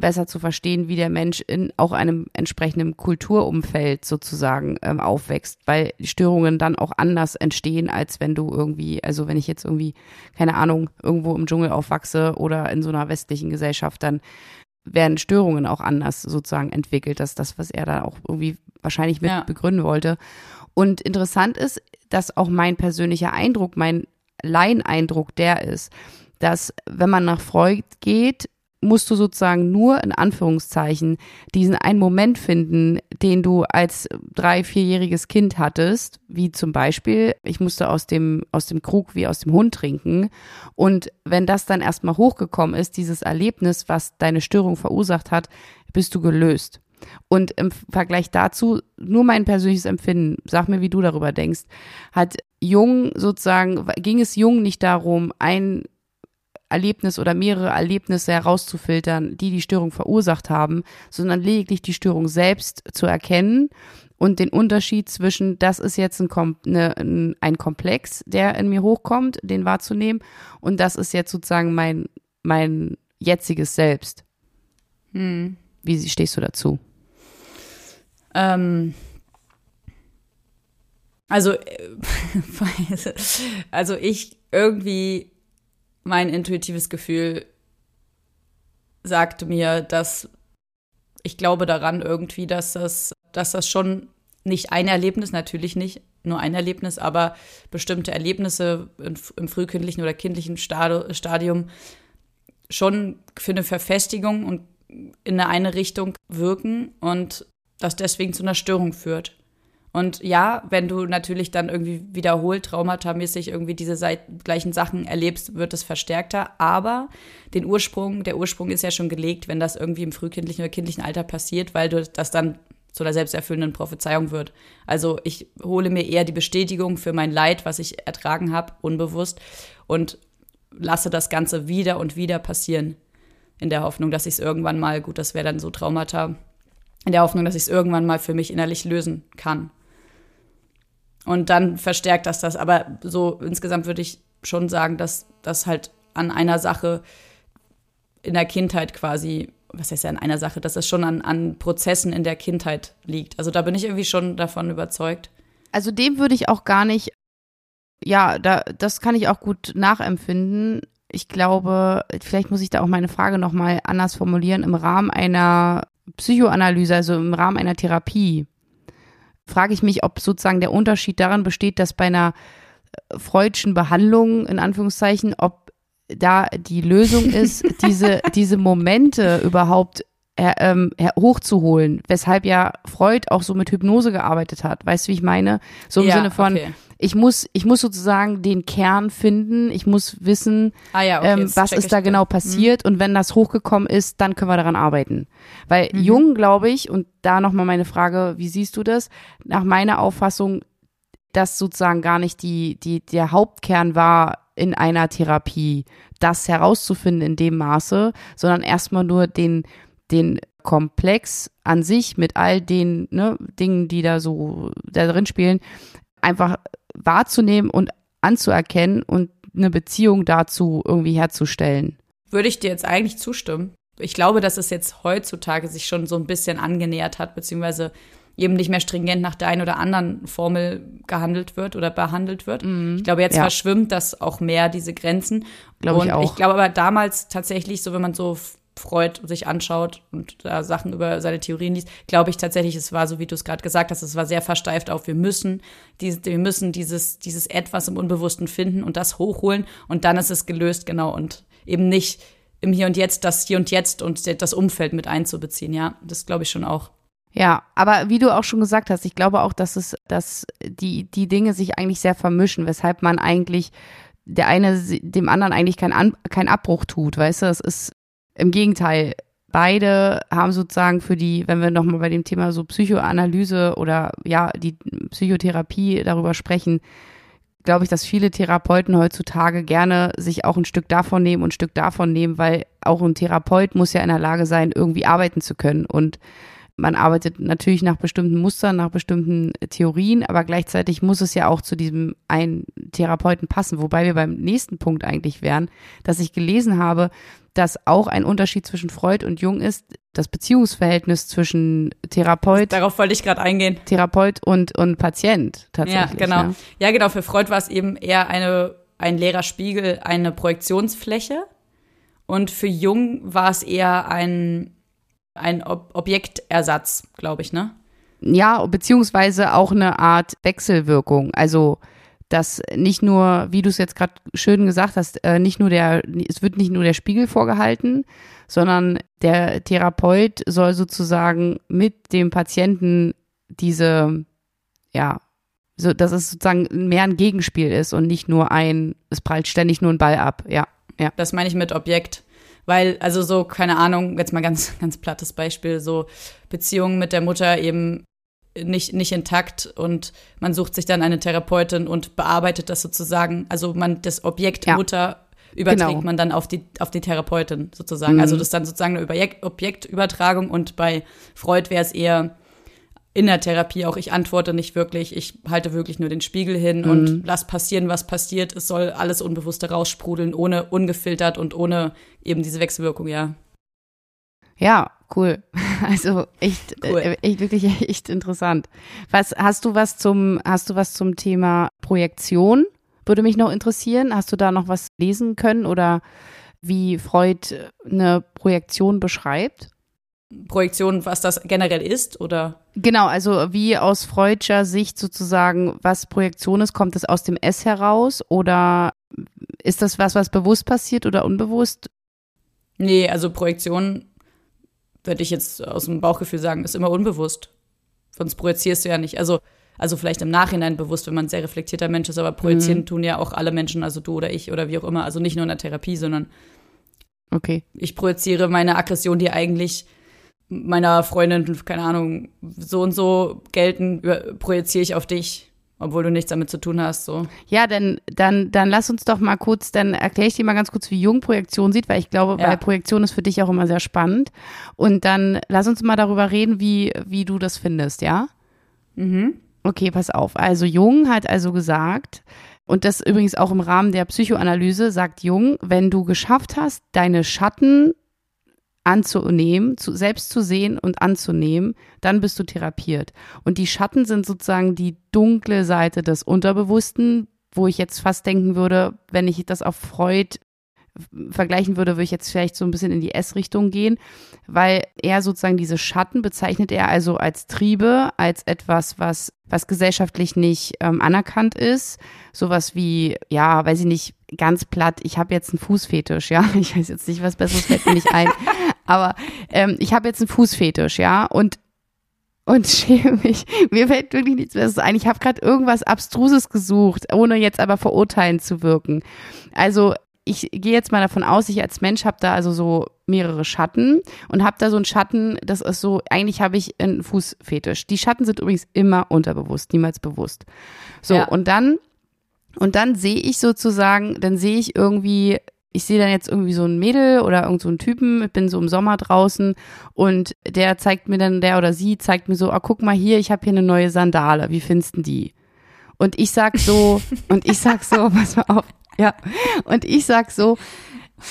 besser zu verstehen, wie der Mensch in auch einem entsprechenden Kulturumfeld sozusagen ähm, aufwächst, weil Störungen dann auch anders entstehen, als wenn du irgendwie, also wenn ich jetzt irgendwie, keine Ahnung, irgendwo im Dschungel aufwachse oder in so einer westlichen Gesellschaft, dann werden Störungen auch anders sozusagen entwickelt. Das ist das, was er da auch irgendwie wahrscheinlich mit ja. begründen wollte. Und interessant ist, dass auch mein persönlicher Eindruck, mein Laieneindruck der ist, dass wenn man nach Freud geht, musst du sozusagen nur in Anführungszeichen diesen einen Moment finden, den du als drei, vierjähriges Kind hattest, wie zum Beispiel, ich musste aus dem, aus dem Krug wie aus dem Hund trinken. Und wenn das dann erstmal hochgekommen ist, dieses Erlebnis, was deine Störung verursacht hat, bist du gelöst. Und im Vergleich dazu, nur mein persönliches Empfinden, sag mir, wie du darüber denkst, hat Jung sozusagen, ging es Jung nicht darum, ein Erlebnis oder mehrere Erlebnisse herauszufiltern, die die Störung verursacht haben, sondern lediglich die Störung selbst zu erkennen und den Unterschied zwischen, das ist jetzt ein, eine, ein Komplex, der in mir hochkommt, den wahrzunehmen, und das ist jetzt sozusagen mein, mein jetziges Selbst. Hm. Wie stehst du dazu? Ähm, also, äh, also ich irgendwie mein intuitives Gefühl sagte mir, dass ich glaube daran irgendwie, dass das, dass das schon nicht ein Erlebnis, natürlich nicht nur ein Erlebnis, aber bestimmte Erlebnisse im frühkindlichen oder kindlichen Stadium schon für eine Verfestigung und in eine Richtung wirken. Und das deswegen zu einer Störung führt. Und ja, wenn du natürlich dann irgendwie wiederholt traumatamäßig irgendwie diese gleichen Sachen erlebst, wird es verstärkter. Aber den Ursprung, der Ursprung ist ja schon gelegt, wenn das irgendwie im frühkindlichen oder kindlichen Alter passiert, weil du das dann zu einer selbsterfüllenden Prophezeiung wird. Also ich hole mir eher die Bestätigung für mein Leid, was ich ertragen habe, unbewusst, und lasse das Ganze wieder und wieder passieren. In der Hoffnung, dass ich es irgendwann mal, gut, das wäre dann so Traumata, in der Hoffnung, dass ich es irgendwann mal für mich innerlich lösen kann. Und dann verstärkt das das. Aber so insgesamt würde ich schon sagen, dass das halt an einer Sache in der Kindheit quasi, was heißt ja an einer Sache, dass es schon an, an Prozessen in der Kindheit liegt. Also da bin ich irgendwie schon davon überzeugt. Also dem würde ich auch gar nicht, ja, da, das kann ich auch gut nachempfinden. Ich glaube, vielleicht muss ich da auch meine Frage nochmal anders formulieren. Im Rahmen einer Psychoanalyse, also im Rahmen einer Therapie, frage ich mich, ob sozusagen der Unterschied daran besteht, dass bei einer freudschen Behandlung, in Anführungszeichen, ob da die Lösung ist, diese, diese Momente überhaupt ähm, hochzuholen, weshalb ja Freud auch so mit Hypnose gearbeitet hat. Weißt du, wie ich meine? So im Ja, Sinne von, okay. ich muss, ich muss sozusagen den Kern finden, ich muss wissen, Ah ja, okay, ähm, was ist da das. genau passiert und wenn das hochgekommen ist, dann können wir daran arbeiten. Weil Mhm. Jung, glaube ich, und da nochmal meine Frage, wie siehst du das? Nach meiner Auffassung, dass sozusagen gar nicht die, die, der Hauptkern war in einer Therapie, das herauszufinden in dem Maße, sondern erstmal nur den, den Komplex an sich mit all den ne, Dingen, die da so da drin spielen, einfach wahrzunehmen und anzuerkennen und eine Beziehung dazu irgendwie herzustellen. Würde ich dir jetzt eigentlich zustimmen. Ich glaube, dass es jetzt heutzutage sich schon so ein bisschen angenähert hat, beziehungsweise eben nicht mehr stringent nach der einen oder anderen Formel gehandelt wird oder behandelt wird. Ich glaube, jetzt Ja. verschwimmt das auch mehr, diese Grenzen. Glaube ich und auch. ich glaube aber damals tatsächlich, so wenn man so Freud sich anschaut und da Sachen über seine Theorien liest, glaube ich tatsächlich, es war so, wie du es gerade gesagt hast, es war sehr versteift auf, wir müssen, diese, wir müssen dieses, dieses Etwas im Unbewussten finden und das hochholen und dann ist es gelöst, genau, und eben nicht im Hier und Jetzt das Hier und Jetzt und das Umfeld mit einzubeziehen, ja, das glaube ich schon auch. Ja, aber wie du auch schon gesagt hast, ich glaube auch, dass es, dass die, die Dinge sich eigentlich sehr vermischen, weshalb man eigentlich der eine dem anderen eigentlich keinen kein Abbruch tut, weißt du? Es ist im Gegenteil. Beide haben sozusagen für die, wenn wir nochmal bei dem Thema so Psychoanalyse oder ja, die Psychotherapie darüber sprechen, glaube ich, dass viele Therapeuten heutzutage gerne sich auch ein Stück davon nehmen und ein Stück davon nehmen, weil auch ein Therapeut muss ja in der Lage sein, irgendwie arbeiten zu können. Und man arbeitet natürlich nach bestimmten Mustern, nach bestimmten Theorien, aber gleichzeitig muss es ja auch zu diesem einen Therapeuten passen. Wobei wir beim nächsten Punkt eigentlich wären, dass ich gelesen habe, dass auch ein Unterschied zwischen Freud und Jung ist, das Beziehungsverhältnis zwischen Therapeut, Darauf wollte ich gerade eingehen. Therapeut und, und Patient tatsächlich. Ja, genau. Ne? Ja, genau. Für Freud war es eben eher eine, ein leerer Spiegel, eine Projektionsfläche. Und für Jung war es eher ein, ein Ob Objektersatz, glaube ich, ne? Ja, beziehungsweise auch eine Art Wechselwirkung. Also, dass nicht nur, wie du es jetzt gerade schön gesagt hast, äh, nicht nur der, es wird nicht nur der Spiegel vorgehalten, sondern der Therapeut soll sozusagen mit dem Patienten diese, ja, so, dass es sozusagen mehr ein Gegenspiel ist und nicht nur ein, es prallt ständig nur ein Ball ab. Ja, ja. Das meine ich mit Objekt. Weil, also so, keine Ahnung, jetzt mal ganz, ganz plattes Beispiel, so Beziehungen mit der Mutter eben nicht, nicht intakt und man sucht sich dann eine Therapeutin und bearbeitet das sozusagen. Also man, das Objekt Ja. Mutter überträgt Genau. man dann auf die, auf die Therapeutin sozusagen. Mhm. Also das ist dann sozusagen eine Objekt, Objektübertragung und bei Freud wäre es eher in der Therapie auch, ich antworte nicht wirklich, ich halte wirklich nur den Spiegel hin Mhm. und lass passieren, was passiert. Es soll alles Unbewusste raussprudeln, ohne ungefiltert und ohne eben diese Wechselwirkung, ja. Ja, cool. Also echt, Cool. äh, echt wirklich echt interessant. Was hast du was zum hast du was zum Thema Projektion? Würde mich noch interessieren. Hast du da noch was lesen können oder wie Freud eine Projektion beschreibt? Projektion, was das generell ist, oder? Genau, also wie aus Freudscher Sicht sozusagen, was Projektion ist, kommt es aus dem S heraus oder ist das was, was bewusst passiert oder unbewusst? Nee, also Projektion, würde ich jetzt aus dem Bauchgefühl sagen, ist immer unbewusst. Sonst projizierst du ja nicht. Also, also vielleicht im Nachhinein bewusst, wenn man ein sehr reflektierter Mensch ist, aber projizieren tun ja auch alle Menschen, also du oder ich oder wie auch immer. Also nicht nur in der Therapie, sondern Okay. ich projiziere meine Aggression, die eigentlich meiner Freundin, keine Ahnung, so und so gelten, projiziere ich auf dich, obwohl du nichts damit zu tun hast. So. Ja, dann, dann, dann lass uns doch mal kurz, dann erkläre ich dir mal ganz kurz, wie Jung Projektion sieht, weil ich glaube, ja. weil Projektion ist für dich auch immer sehr spannend. Und dann lass uns mal darüber reden, wie, wie du das findest, ja? Mhm. Okay, pass auf. Also Jung hat also gesagt, und das übrigens auch im Rahmen der Psychoanalyse, sagt Jung, wenn du geschafft hast, deine Schatten anzunehmen, zu, selbst zu sehen und anzunehmen, dann bist du therapiert. Und die Schatten sind sozusagen die dunkle Seite des Unterbewussten, wo ich jetzt fast denken würde, wenn ich das auf Freud vergleichen würde, würde ich jetzt vielleicht so ein bisschen in die S-Richtung gehen, weil er sozusagen diese Schatten bezeichnet er also als Triebe, als etwas, was, was gesellschaftlich nicht ähm, anerkannt ist. Sowas wie, ja, weiß ich nicht, ganz platt, ich habe jetzt einen Fußfetisch, ja. Ich weiß jetzt nicht, was Besseres fällt mir nicht ein. Aber ähm, ich habe jetzt einen Fußfetisch, ja. Und und schäme mich. Mir fällt wirklich nichts Besseres ein. Ich habe gerade irgendwas Abstruses gesucht, ohne jetzt aber verurteilen zu wirken. Also ich gehe jetzt mal davon aus, ich als Mensch habe da also so mehrere Schatten und habe da so einen Schatten, das ist so, eigentlich habe ich einen Fußfetisch. Die Schatten sind übrigens immer unterbewusst, niemals bewusst. So, ja. und dann, und dann sehe ich sozusagen, dann sehe ich irgendwie, ich sehe dann jetzt irgendwie so ein Mädel oder irgend so einen Typen, ich bin so im Sommer draußen und der zeigt mir dann, der oder sie zeigt mir so, ah, guck mal hier, ich habe hier eine neue Sandale, wie findest du die? Und ich sag so, und ich sag so, pass mal auf, ja. Und ich sag so,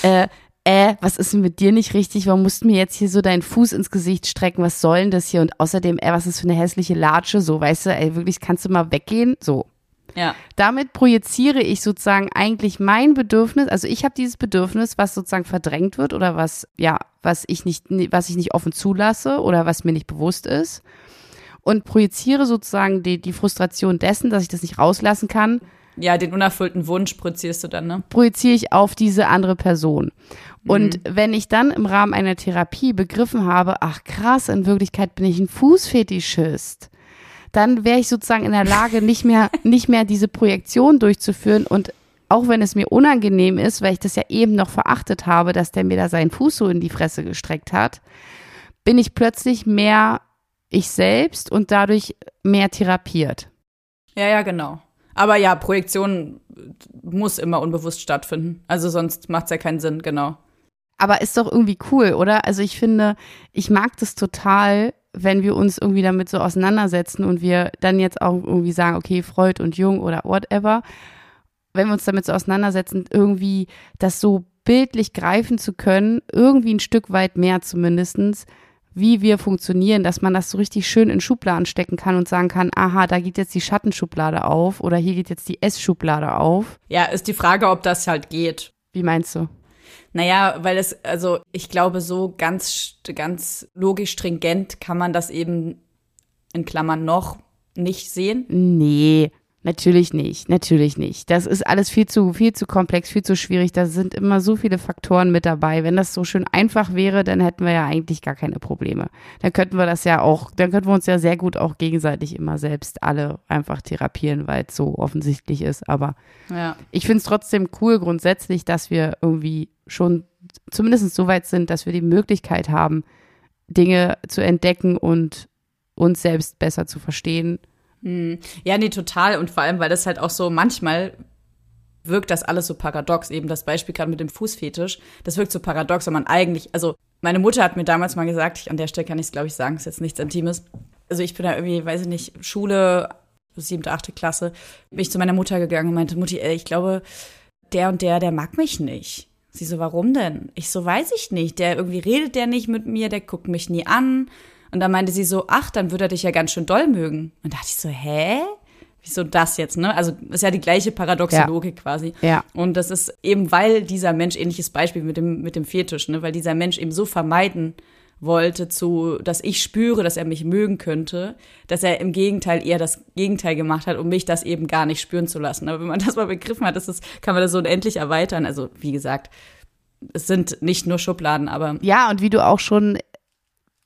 äh, äh, was ist denn mit dir nicht richtig? Warum musst du mir jetzt hier so deinen Fuß ins Gesicht strecken? Was soll denn das hier? Und außerdem, ey, was ist für eine hässliche Latsche? So, weißt du, ey, wirklich, kannst du mal weggehen? So. Ja. Damit projiziere ich sozusagen eigentlich mein Bedürfnis, also ich habe dieses Bedürfnis, was sozusagen verdrängt wird oder was, ja, was ich nicht, was ich nicht offen zulasse oder was mir nicht bewusst ist und projiziere sozusagen die, die Frustration dessen, dass ich das nicht rauslassen kann, ja, den unerfüllten Wunsch projizierst du dann, ne? Projiziere ich auf diese andere Person. Und mhm. wenn ich dann im Rahmen einer Therapie begriffen habe, ach krass, in Wirklichkeit bin ich ein Fußfetischist, dann wäre ich sozusagen in der Lage, nicht mehr, nicht mehr diese Projektion durchzuführen und auch wenn es mir unangenehm ist, weil ich das ja eben noch verachtet habe, dass der mir da seinen Fuß so in die Fresse gestreckt hat, bin ich plötzlich mehr ich selbst und dadurch mehr therapiert. Ja, ja, genau. Aber ja, Projektion muss immer unbewusst stattfinden. Also sonst macht es ja keinen Sinn, genau. Aber ist doch irgendwie cool, oder? Also ich finde, ich mag das total, wenn wir uns irgendwie damit so auseinandersetzen und wir dann jetzt auch irgendwie sagen, okay, Freud und Jung oder whatever, wenn wir uns damit so auseinandersetzen, irgendwie das so bildlich greifen zu können, irgendwie ein Stück weit mehr zumindestens, wie wir funktionieren, dass man das so richtig schön in Schubladen stecken kann und sagen kann, aha, da geht jetzt die Schattenschublade auf oder hier geht jetzt die Essschublade auf. Ja, ist die Frage, ob das halt geht. Wie meinst du? Naja, weil es, also ich glaube, so ganz, ganz logisch stringent kann man das eben in Klammern noch nicht sehen. Nee, Natürlich nicht, natürlich nicht. Das ist alles viel zu, viel zu komplex, viel zu schwierig. Da sind immer so viele Faktoren mit dabei. Wenn das so schön einfach wäre, dann hätten wir ja eigentlich gar keine Probleme. Dann könnten wir das ja auch, dann könnten wir uns ja sehr gut auch gegenseitig immer selbst alle einfach therapieren, weil es so offensichtlich ist. Aber ja. ich finde es trotzdem cool grundsätzlich, dass wir irgendwie schon zumindest so weit sind, dass wir die Möglichkeit haben, Dinge zu entdecken und uns selbst besser zu verstehen. Ja, nee, total. Und vor allem, weil das halt auch so manchmal wirkt das alles so paradox. Eben das Beispiel gerade mit dem Fußfetisch, das wirkt so paradox, wenn man eigentlich, also meine Mutter hat mir damals mal gesagt, ich, an der Stelle kann ich es, glaube ich, sagen, ist jetzt nichts Intimes. Also ich bin da irgendwie, weiß ich nicht, Schule, siebte, achte Klasse, bin ich zu meiner Mutter gegangen und meinte, Mutti, ey, ich glaube, der und der, der mag mich nicht. Sie so, warum denn? Ich so, weiß ich nicht. Der irgendwie redet der nicht mit mir, der guckt mich nie an. Und dann meinte sie so, ach, dann würde er dich ja ganz schön doll mögen. Und da dachte ich so, hä? Wieso das jetzt, ne? Also ist ja die gleiche paradoxe ja. Logik quasi. Ja. Und das ist eben, weil dieser Mensch, ähnliches Beispiel mit dem, mit dem Fetisch, ne? Weil dieser Mensch eben so vermeiden wollte zu, dass ich spüre, dass er mich mögen könnte, dass er im Gegenteil eher das Gegenteil gemacht hat, um mich das eben gar nicht spüren zu lassen. Aber wenn man das mal begriffen hat, ist das, kann man das so unendlich erweitern. Also, wie gesagt, es sind nicht nur Schubladen, aber. Ja, und wie du auch schon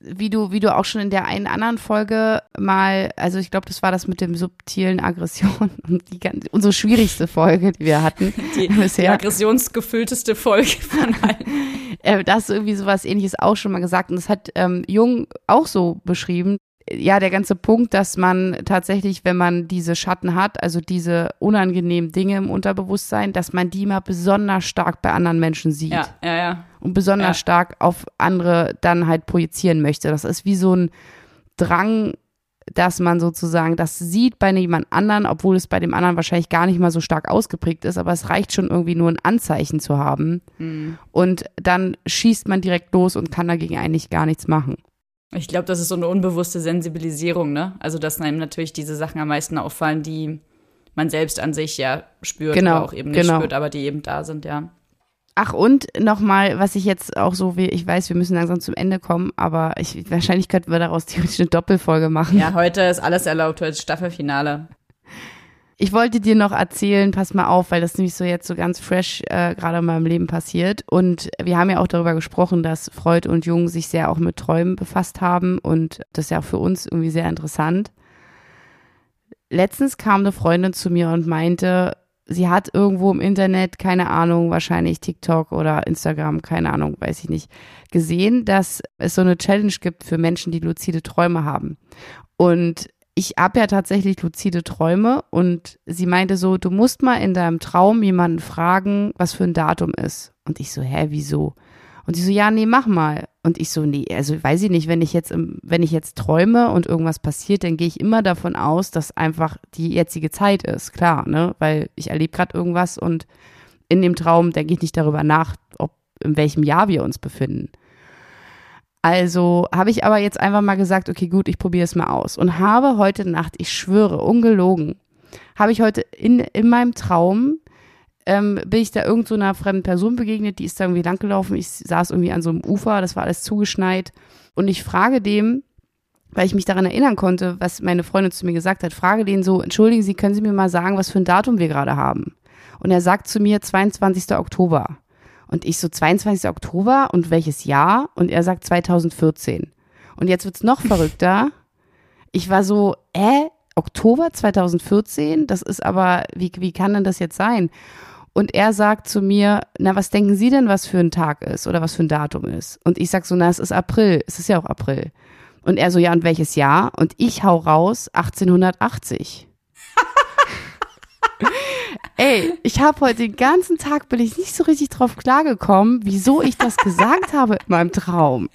wie du, wie du auch schon in der einen anderen Folge mal, also ich glaube, das war das mit dem subtilen Aggression und die ganz, unsere schwierigste Folge, die wir hatten die, bisher. Die aggressionsgefüllteste Folge von allen. äh, das irgendwie sowas ähnliches auch schon mal gesagt. Und das hat ähm, Jung auch so beschrieben. Ja, der ganze Punkt, dass man tatsächlich, wenn man diese Schatten hat, also diese unangenehmen Dinge im Unterbewusstsein, dass man die mal besonders stark bei anderen Menschen sieht. Ja, ja, ja. Und besonders Ja. stark auf andere dann halt projizieren möchte. Das ist wie so ein Drang, dass man sozusagen das sieht bei jemand anderen, obwohl es bei dem anderen wahrscheinlich gar nicht mal so stark ausgeprägt ist, aber es reicht schon irgendwie nur ein Anzeichen zu haben. Hm. Und dann schießt man direkt los und kann dagegen eigentlich gar nichts machen. Ich glaube, das ist so eine unbewusste Sensibilisierung, ne? Also, dass einem natürlich diese Sachen am meisten auffallen, die man selbst an sich ja spürt Genau, oder auch eben nicht genau. spürt, aber die eben da sind, ja. Ach und nochmal, was ich jetzt auch so, wie ich weiß, wir müssen langsam zum Ende kommen, aber ich, wahrscheinlich könnten wir daraus theoretisch eine Doppelfolge machen. Ja, heute ist alles erlaubt, heute ist Staffelfinale. Ich wollte dir noch erzählen, pass mal auf, weil das nämlich so jetzt so ganz fresh äh, gerade in meinem Leben passiert. Und wir haben ja auch darüber gesprochen, dass Freud und Jung sich sehr auch mit Träumen befasst haben und das ist ja auch für uns irgendwie sehr interessant. Letztens kam eine Freundin zu mir und meinte, sie hat irgendwo im Internet, keine Ahnung, wahrscheinlich TikTok oder Instagram, keine Ahnung, weiß ich nicht, gesehen, dass es so eine Challenge gibt für Menschen, die luzide Träume haben. Und ich habe ja tatsächlich luzide Träume und sie meinte so, du musst mal in deinem Traum jemanden fragen, was für ein Datum ist. Und ich so, hä, wieso? Und sie so, ja, nee, mach mal. Und ich so, nee, also weiß ich nicht, wenn ich jetzt, wenn ich jetzt träume und irgendwas passiert, dann gehe ich immer davon aus, dass einfach die jetzige Zeit ist, klar, ne? Weil ich erlebe gerade irgendwas und in dem Traum denke ich nicht darüber nach, ob in welchem Jahr wir uns befinden. Also habe ich aber jetzt einfach mal gesagt, okay, gut, ich probiere es mal aus. Und habe heute Nacht, ich schwöre, ungelogen, habe ich heute in, in meinem Traum, ähm, bin ich da irgend so einer fremden Person begegnet, die ist da irgendwie langgelaufen. Ich saß irgendwie an so einem Ufer, das war alles zugeschneit. Und ich frage dem, weil ich mich daran erinnern konnte, was meine Freundin zu mir gesagt hat, frage den so, entschuldigen Sie, können Sie mir mal sagen, was für ein Datum wir gerade haben? Und er sagt zu mir 22. Oktober. Und ich so 22. Oktober und welches Jahr? Und er sagt 2014. Und jetzt wird's noch verrückter. Ich war so, äh, Oktober 2014? Das ist aber, wie, wie kann denn das jetzt sein? Und er sagt zu mir, na, was denken Sie denn, was für ein Tag ist oder was für ein Datum ist? Und ich sag so, na, es ist April. Es ist ja auch April. Und er so, ja, und welches Jahr? Und ich hau raus, 1880. Ey, ich habe heute den ganzen Tag bin ich nicht so richtig drauf klargekommen, wieso ich das gesagt habe in meinem Traum.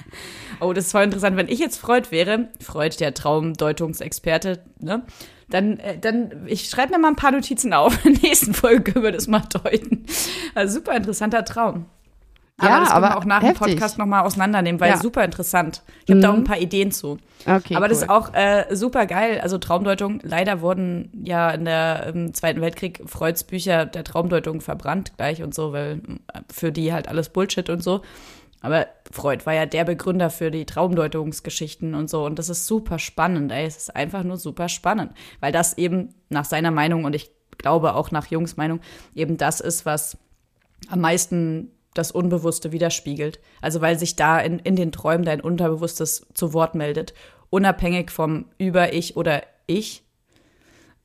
Oh, das ist voll interessant. Wenn ich jetzt Freud wäre, Freud, der Traumdeutungsexperte, ne? Dann, äh, dann, ich schreibe mir mal ein paar Notizen auf. In der nächsten Folge können wir das mal deuten. Also super interessanter Traum. Aber Ja, das können wir aber auch nach heftig. dem Podcast nochmal auseinandernehmen, weil Ja. super interessant. Ich habe da auch Mhm. ein paar Ideen zu. Okay, Aber das cool. ist auch äh, super geil. Also Traumdeutung, leider wurden ja in der im Zweiten Weltkrieg Freuds Bücher der Traumdeutung verbrannt gleich und so, weil äh, für die halt alles Bullshit und so. Aber Freud war ja der Begründer für die Traumdeutungsgeschichten und so. Und das ist super spannend, ey. Es ist einfach nur super spannend. Weil das eben nach seiner Meinung und ich glaube auch nach Jungs Meinung eben das ist, was am meisten das Unbewusste widerspiegelt. Also weil sich da in, in den Träumen dein Unterbewusstes zu Wort meldet, unabhängig vom Über-Ich oder Ich,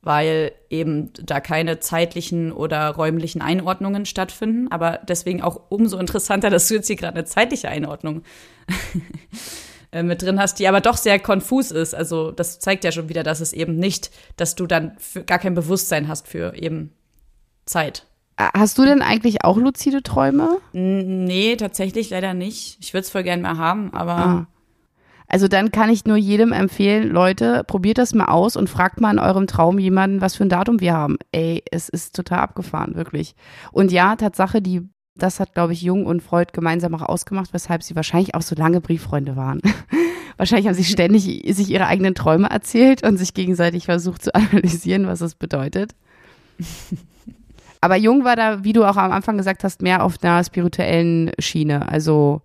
weil eben da keine zeitlichen oder räumlichen Einordnungen stattfinden. Aber deswegen auch umso interessanter, dass du jetzt hier gerade eine zeitliche Einordnung äh, mit drin hast, die aber doch sehr konfus ist. Also das zeigt ja schon wieder, dass es eben nicht, dass du dann gar kein Bewusstsein hast für eben Zeit. Hast du denn eigentlich auch luzide Träume? Nee, tatsächlich leider nicht. Ich würde es voll gern mal haben, aber Ah. Also dann kann ich nur jedem empfehlen, Leute, probiert das mal aus und fragt mal in eurem Traum jemanden, was für ein Datum wir haben. Ey, es ist total abgefahren, wirklich. Und ja, Tatsache, die, das hat, glaube ich, Jung und Freud gemeinsam auch ausgemacht, weshalb sie wahrscheinlich auch so lange Brieffreunde waren. wahrscheinlich haben sie ständig sich ihre eigenen Träume erzählt und sich gegenseitig versucht zu analysieren, was das bedeutet. Aber Jung war da, wie du auch am Anfang gesagt hast, mehr auf einer spirituellen Schiene. Also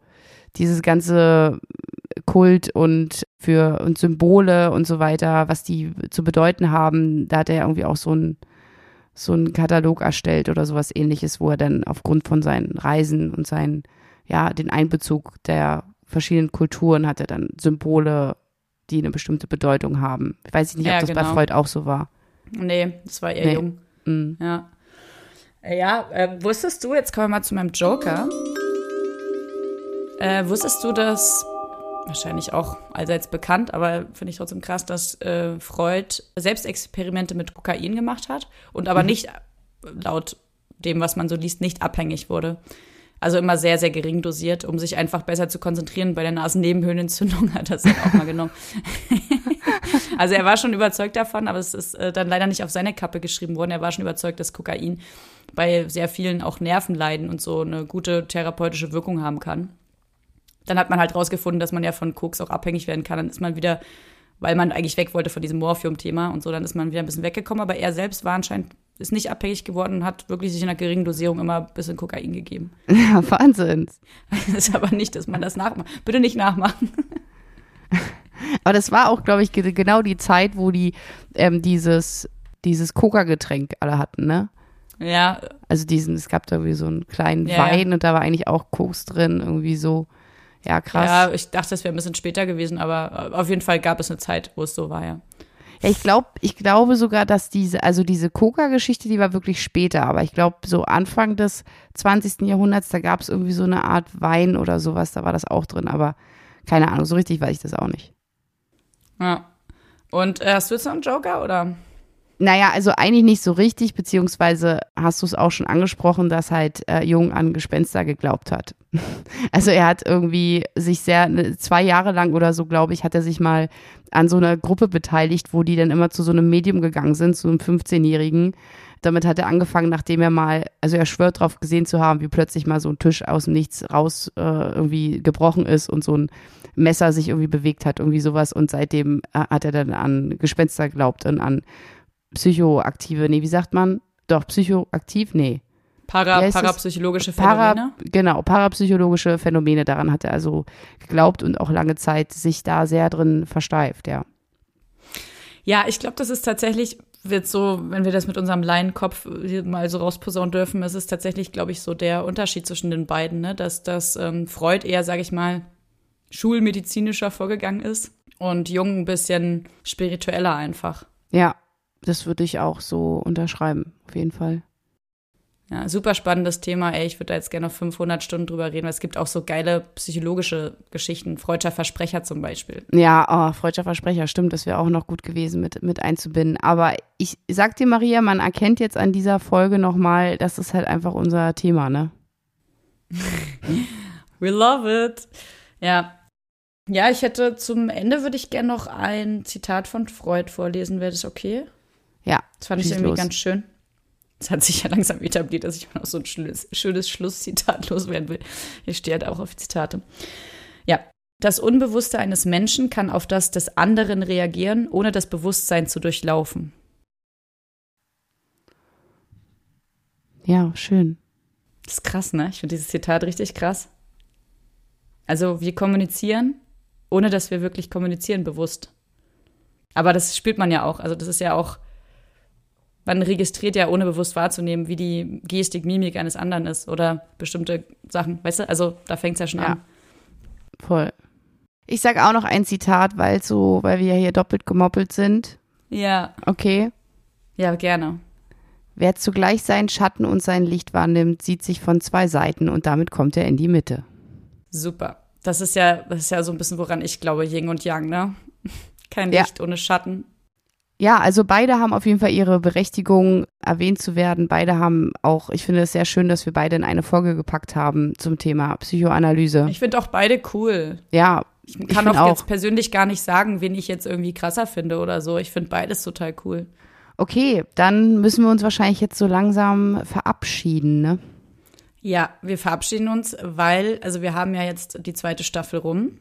dieses ganze Kult und für und Symbole und so weiter, was die zu bedeuten haben, da hat er irgendwie auch so ein so einen Katalog erstellt oder sowas ähnliches, wo er dann aufgrund von seinen Reisen und seinen, ja, den Einbezug der verschiedenen Kulturen hat er dann Symbole, die eine bestimmte Bedeutung haben. Ich weiß nicht, ob Ja, das bei genau. Freud auch so war. nee, das war eher Nee. jung. Mhm. Ja. Äh, Ja, äh, wusstest du, jetzt kommen wir mal zu meinem Joker. Äh, wusstest du, dass wahrscheinlich auch allseits bekannt, aber finde ich trotzdem krass, dass äh, Freud Selbstexperimente mit Kokain gemacht hat und aber mhm. nicht laut dem, was man so liest, nicht abhängig wurde. Also immer sehr, sehr gering dosiert, um sich einfach besser zu konzentrieren. Bei der Nasennebenhöhlenentzündung hat er es auch mal genommen. also er war schon überzeugt davon, aber es ist äh, dann leider nicht auf seine Kappe geschrieben worden. Er war schon überzeugt, dass Kokain bei sehr vielen auch Nervenleiden und so eine gute therapeutische Wirkung haben kann. Dann hat man halt rausgefunden, dass man ja von Koks auch abhängig werden kann. Dann ist man wieder, weil man eigentlich weg wollte von diesem Morphium-Thema und so, dann ist man wieder ein bisschen weggekommen. Aber er selbst war anscheinend ist nicht abhängig geworden und hat wirklich sich in einer geringen Dosierung immer ein bisschen Kokain gegeben. Ja, Wahnsinn. Das ist aber nicht, dass man das nachmacht. Bitte nicht nachmachen. Aber das war auch, glaube ich, genau die Zeit, wo die ähm, dieses, dieses Coca-Getränk alle hatten, ne? Ja. Also diesen, es gab da irgendwie so einen kleinen ja, Wein ja. und da war eigentlich auch Koks drin, irgendwie so. Ja, krass. Ja, ich dachte, das wäre ein bisschen später gewesen, aber auf jeden Fall gab es eine Zeit, wo es so war, ja. Ja, ich glaube, ich glaube sogar, dass diese, also diese Coca-Geschichte, die war wirklich später, aber ich glaube, so Anfang des 20. Jahrhunderts, da gab es irgendwie so eine Art Wein oder sowas, da war das auch drin, aber keine Ahnung, so richtig weiß ich das auch nicht. Ja. Und äh, hast du jetzt noch einen Joker oder? Naja, also eigentlich nicht so richtig, beziehungsweise hast du es auch schon angesprochen, dass halt äh, Jung an Gespenster geglaubt hat. also er hat irgendwie sich sehr, ne, zwei Jahre lang oder so, glaube ich, hat er sich mal an so einer Gruppe beteiligt, wo die dann immer zu so einem Medium gegangen sind, zu einem 15-Jährigen. Damit hat er angefangen, nachdem er mal, also er schwört drauf gesehen zu haben, wie plötzlich mal so ein Tisch aus dem Nichts raus äh, irgendwie gebrochen ist und so ein Messer sich irgendwie bewegt hat, irgendwie sowas. Und seitdem äh, hat er dann an Gespenster geglaubt und an psychoaktive, nee, wie sagt man? Doch, psychoaktiv? Nee. Para, parapsychologische Phänomene? Para, genau, parapsychologische Phänomene. Daran hat er also geglaubt und auch lange Zeit sich da sehr drin versteift, ja. Ja, ich glaube, das ist tatsächlich, wird so, wenn wir das mit unserem Laienkopf mal so rausposaunen dürfen, ist es tatsächlich, glaube ich, so der Unterschied zwischen den beiden, ne? dass, dass ähm, Freud eher, sage ich mal, schulmedizinischer vorgegangen ist und Jung ein bisschen spiritueller einfach. Ja, das würde ich auch so unterschreiben, auf jeden Fall. Ja, super spannendes Thema. Ey, ich würde da jetzt gerne noch 500 Stunden drüber reden, weil es gibt auch so geile psychologische Geschichten. Freudscher Versprecher zum Beispiel. Ja, oh, Freudscher Versprecher, stimmt, das wäre auch noch gut gewesen mit, mit einzubinden. Aber ich sag dir, Maria, man erkennt jetzt an dieser Folge nochmal, das ist halt einfach unser Thema, ne? We love it. Ja. Ja, ich hätte zum Ende würde ich gerne noch ein Zitat von Freud vorlesen. Wäre das okay? Ja. Das fand ich irgendwie los. ganz schön. Es hat sich ja langsam etabliert, dass ich mal noch so ein schönes, schönes Schlusszitat loswerden will. Hier steht halt auch auf Zitate. Ja. Das Unbewusste eines Menschen kann auf das des anderen reagieren, ohne das Bewusstsein zu durchlaufen. Ja, schön. Das ist krass, ne? Ich finde dieses Zitat richtig krass. Also wir kommunizieren, ohne dass wir wirklich kommunizieren, bewusst. Aber das spielt man ja auch. Also das ist ja auch man registriert ja, ohne bewusst wahrzunehmen, wie die Gestik, Mimik eines anderen ist oder bestimmte Sachen. Weißt du, also da fängt es ja schon ja. an. Voll. Ich sage auch noch ein Zitat, weil so, weil wir ja hier doppelt gemoppelt sind. Ja. Okay. Ja, gerne. Wer zugleich seinen Schatten und sein Licht wahrnimmt, sieht sich von zwei Seiten und damit kommt er in die Mitte. Super. Das ist ja, das ist ja so ein bisschen, woran ich glaube, Yin und Yang, ne? Kein Licht ja. ohne Schatten. Ja, also beide haben auf jeden Fall ihre Berechtigung, erwähnt zu werden. Beide haben auch, ich finde es sehr schön, dass wir beide in eine Folge gepackt haben zum Thema Psychoanalyse. Ich finde auch beide cool. Ja. Ich kann ich auch, auch jetzt persönlich gar nicht sagen, wen ich jetzt irgendwie krasser finde oder so. Ich finde beides total cool. Okay, dann müssen wir uns wahrscheinlich jetzt so langsam verabschieden, ne? Ja, wir verabschieden uns, weil, also wir haben ja jetzt die zweite Staffel rum.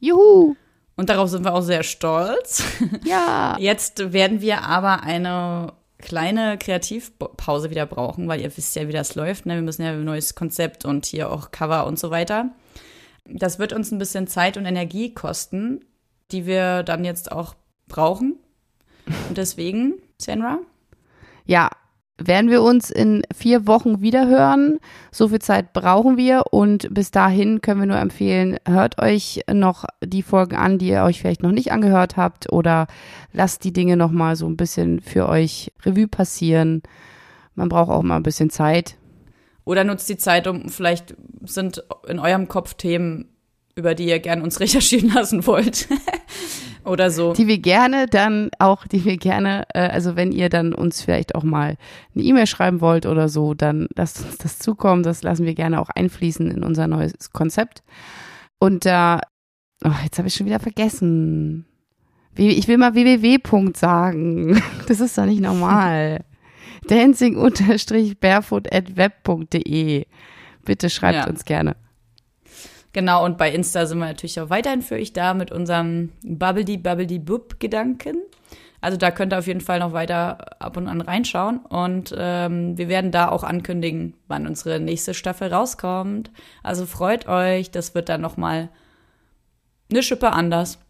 Juhu! Und darauf sind wir auch sehr stolz. Ja. Jetzt werden wir aber eine kleine Kreativpause wieder brauchen, weil ihr wisst ja, wie das läuft. Ne? Wir müssen ja ein neues Konzept und hier auch Cover und so weiter. Das wird uns ein bisschen Zeit und Energie kosten, die wir dann jetzt auch brauchen. Und deswegen, Senra? Ja, werden wir uns in vier Wochen wiederhören. So viel Zeit brauchen wir und bis dahin können wir nur empfehlen, hört euch noch die Folgen an, die ihr euch vielleicht noch nicht angehört habt oder lasst die Dinge noch mal so ein bisschen für euch Revue passieren. Man braucht auch mal ein bisschen Zeit. Oder nutzt die Zeit, um vielleicht sind in eurem Kopf Themen, über die ihr gern uns recherchieren lassen wollt. Oder so. Die wir gerne dann auch, die wir gerne, äh, also wenn ihr dann uns vielleicht auch mal eine E-Mail schreiben wollt oder so, dann lasst uns das zukommen. Das lassen wir gerne auch einfließen in unser neues Konzept. Und da, oh, jetzt habe ich schon wieder vergessen. Ich will mal www. sagen. Das ist doch nicht normal. dancing-barefoot at web.de. Bitte schreibt ja. uns gerne. Genau, und bei Insta sind wir natürlich auch weiterhin für euch da mit unserem Bubbledy Bubbledy Bub Gedanken. Also da könnt ihr auf jeden Fall noch weiter ab und an reinschauen. Und ähm, wir werden da auch ankündigen, wann unsere nächste Staffel rauskommt. Also freut euch, das wird dann noch mal eine Schippe anders.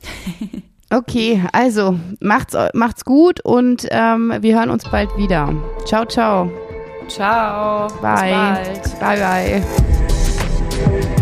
okay, also macht's, macht's gut und ähm, wir hören uns bald wieder. Ciao, ciao. Ciao. Bye. Bye, bye.